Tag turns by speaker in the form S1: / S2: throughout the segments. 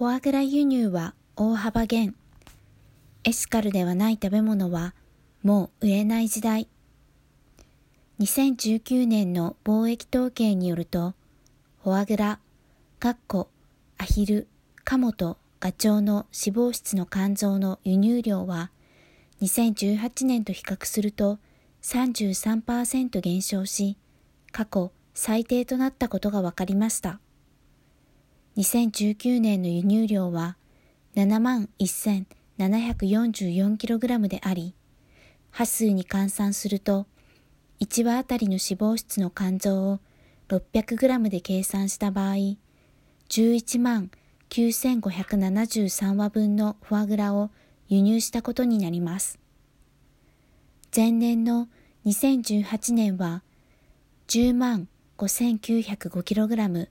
S1: フォアグラ輸入は大幅減。エシカルではない食べ物はもう売れない時代。2019年の貿易統計によると、フォアグラ、カッコ、アヒル、カモとガチョウの脂肪質の肝臓の輸入量は、2018年と比較すると33%減少し、過去最低となったことが分かりました。2019年の輸入量は7万 1744kg であり、波数に換算すると、1羽あたりの脂肪質の肝臓を 600g で計算した場合、11万9573羽分のフォアグラを輸入したことになります。前年の2018年は10万 5905kg、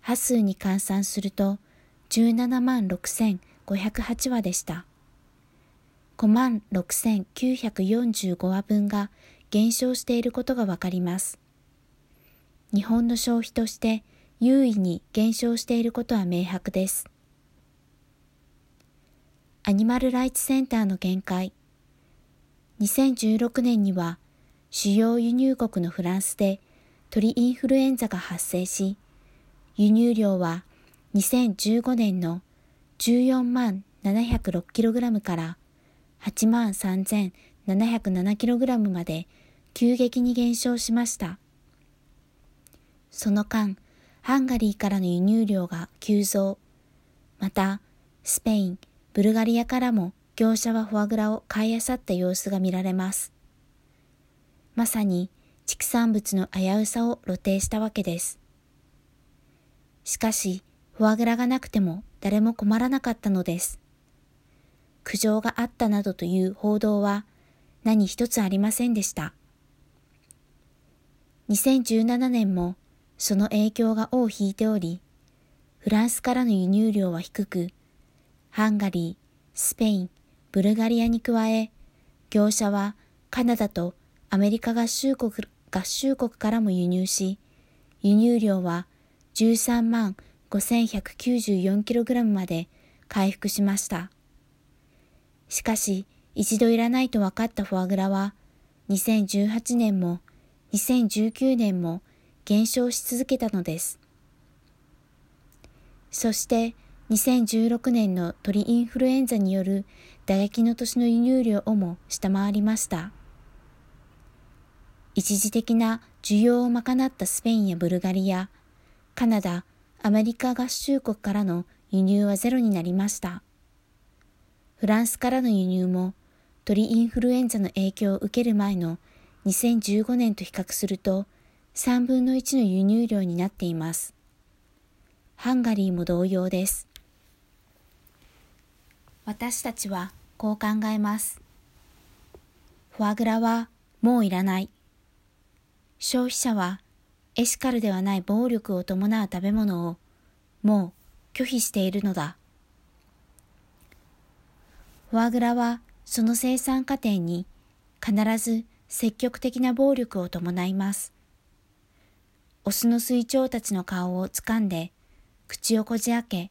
S1: 波数に換算すると17万6508羽でした。5万6945羽分が減少していることがわかります。日本の消費として優位に減少していることは明白です。アニマルライツセンターの見解。2016年には主要輸入国のフランスで鳥インフルエンザが発生し、輸入量は2015年の14万 706kg から8万 3707kg まで急激に減少しました。その間、ハンガリーからの輸入量が急増。また、スペイン、ブルガリアからも業者はフォアグラを買い漁った様子が見られます。まさに畜産物の危うさを露呈したわけです。しかし、フォアグラがなくても誰も困らなかったのです。苦情があったなどという報道は何一つありませんでした。2017年もその影響が尾を引いており、フランスからの輸入量は低く、ハンガリー、スペイン、ブルガリアに加え、業者はカナダとアメリカ合衆国合衆国からも輸入し、輸入量は13万 5194kg まで回復しました。しかし、一度いらないと分かったフォアグラは、2018年も2019年も減少し続けたのです。そして2016年の鳥インフルエンザによる打撃の年の輸入量をも下回りました。一時的な需要を賄ったスペインやブルガリア、カナダ、アメリカ合衆国からの輸入はゼロになりました。フランスからの輸入も鳥インフルエンザの影響を受ける前の2015年と比較すると3分の1の輸入量になっています。ハンガリーも同様です。私たちはこう考えます。フォアグラはもういらない。消費者はエシカルではない暴力を伴う食べ物をもう拒否しているのだ。フォアグラはその生産過程に必ず積極的な暴力を伴います。オスの水鳥たちの顔を掴んで、口をこじ開け、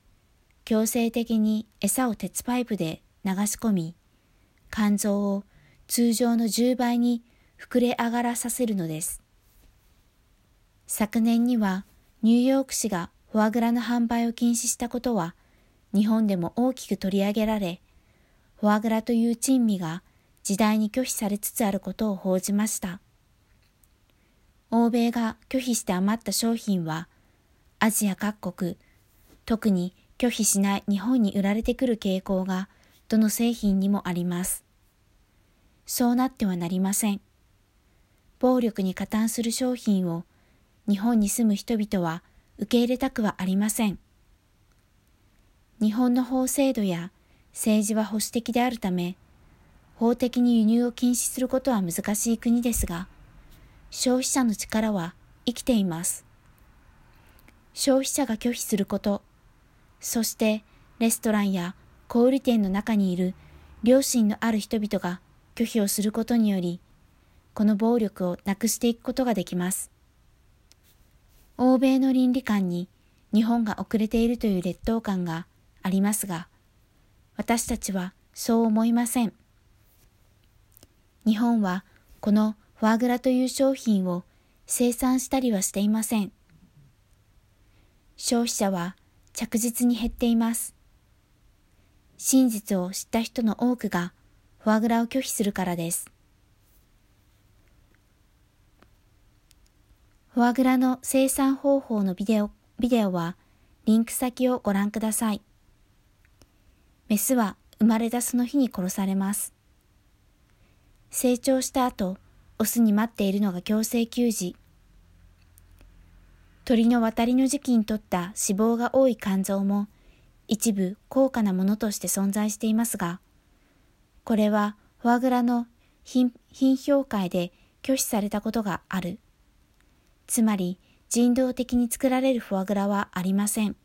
S1: 強制的に餌を鉄パイプで流し込み、肝臓を通常の10倍に膨れ上がらさせるのです。昨年にはニューヨーク市がフォアグラの販売を禁止したことは日本でも大きく取り上げられ、フォアグラという珍味が時代に拒否されつつあることを報じました。欧米が拒否して余った商品は、アジア各国、特に拒否しない日本に売られてくる傾向が、どの製品にもあります。そうなってはなりません。暴力に加担する商品を日本に住む人々は受け入れたくはありません。日本の法制度や政治は保守的であるため、法的に輸入を禁止することは難しい国ですが、消費者の力は生きています。消費者が拒否すること、そしてレストランや小売店の中にいる良心のある人々が拒否をすることにより、この暴力をなくしていくことができます。欧米の倫理観に日本が遅れているという劣等感がありますが、私たちはそう思いません。日本はこのフォアグラという商品を生産したりはしていません。消費者は着実に減っています。真実を知った人の多くがフォアグラを拒否するからです。フォアグラの生産方法のビデオビデオはリンク先をご覧ください。メスは生まれたその日に殺されます。成長した後、オスに待っているのが強制給仕。鳥の渡りの時期にとった脂肪が多い肝臓も一部高価なものとして存在していますが、これはフォアグラの品評会で拒否されたことがある。つまり人道的に作られるフォアグラはありません。